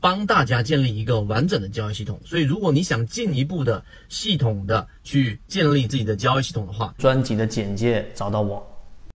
帮大家建立一个完整的交易系统。所以，如果你想进一步的系统的去建立自己的交易系统的话，专辑的简介找到我。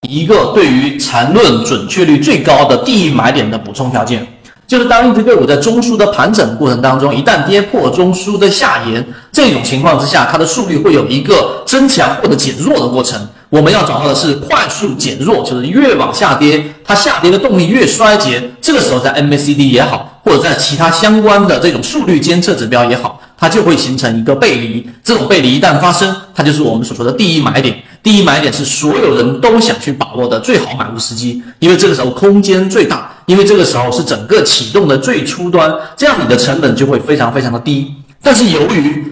一个对于缠论准确率最高的第一买点的补充条件，就是当一只个股在中枢的盘整过程当中，一旦跌破中枢的下沿，这种情况之下，它的速率会有一个增强或者减弱的过程。我们要找到的是快速减弱，就是越往下跌，它下跌的动力越衰竭。这个时候，在 MACD 也好，或者在其他相关的这种速率监测指标也好，它就会形成一个背离。这种背离一旦发生，它就是我们所说的第一买点。第一买点是所有人都想去把握的最好买入时机，因为这个时候空间最大，因为这个时候是整个启动的最初端，这样你的成本就会非常非常的低。但是由于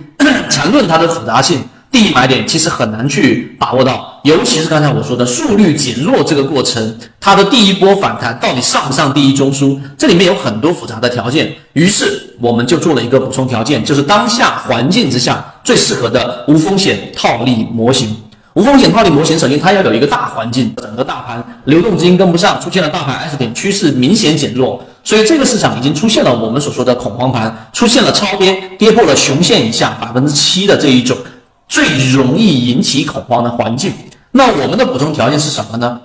缠论它的复杂性，第一买点其实很难去把握到，尤其是刚才我说的速率减弱这个过程，它的第一波反弹到底上不上第一中枢，这里面有很多复杂的条件。于是我们就做了一个补充条件，就是当下环境之下最适合的无风险套利模型。无风险套利模型，首先它要有一个大环境，整个大盘流动资金跟不上，出现了大盘 S 点趋势明显减弱，所以这个市场已经出现了我们所说的恐慌盘，出现了超跌，跌破了熊线以下百分之七的这一种最容易引起恐慌的环境。那我们的补充条件是什么呢？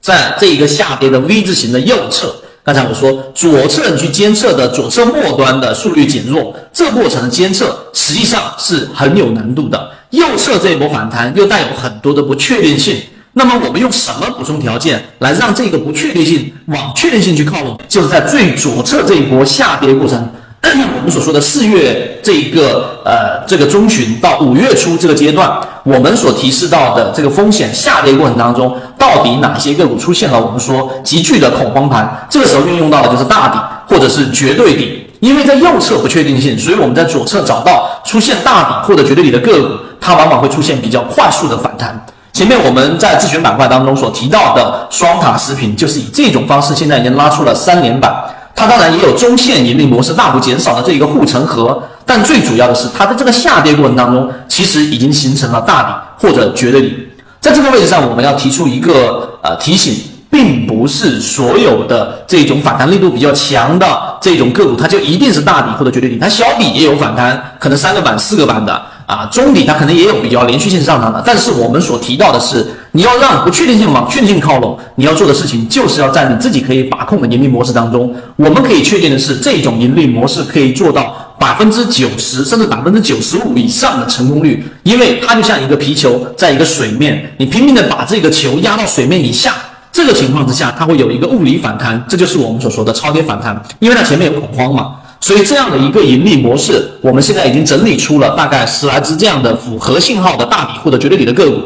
在这一个下跌的 V 字形的右侧，刚才我说左侧你去监测的左侧末端的速率减弱，这过程的监测实际上是很有难度的。右侧这一波反弹又带有很多的不确定性，那么我们用什么补充条件来让这个不确定性往确定性去靠拢？就是在最左侧这一波下跌过程，我们所说的四月这一个呃这个中旬到五月初这个阶段，我们所提示到的这个风险下跌过程当中，到底哪些个股出现了我们说急剧的恐慌盘？这个时候运用到的就是大底或者是绝对底，因为在右侧不确定性，所以我们在左侧找到出现大底或者绝对底的个股。它往往会出现比较快速的反弹。前面我们在自选板块当中所提到的双塔食品，就是以这种方式，现在已经拉出了三连板。它当然也有中线盈利模式大幅减少的这一个护城河，但最主要的是它的这个下跌过程当中，其实已经形成了大底或者绝对底。在这个位置上，我们要提出一个呃提醒，并不是所有的这种反弹力度比较强的这种个股，它就一定是大底或者绝对底。它小底也有反弹，可能三个板、四个板的。啊，中底它可能也有比较连续性上涨的，但是我们所提到的是，你要让不确定性往确定性靠拢，你要做的事情就是要在你自己可以把控的盈利模式当中。我们可以确定的是，这种盈利模式可以做到百分之九十甚至百分之九十五以上的成功率，因为它就像一个皮球在一个水面，你拼命的把这个球压到水面以下，这个情况之下，它会有一个物理反弹，这就是我们所说的超跌反弹，因为它前面有恐慌嘛。所以这样的一个盈利模式，我们现在已经整理出了大概十来只这样的符合信号的大底或者绝对底的个股。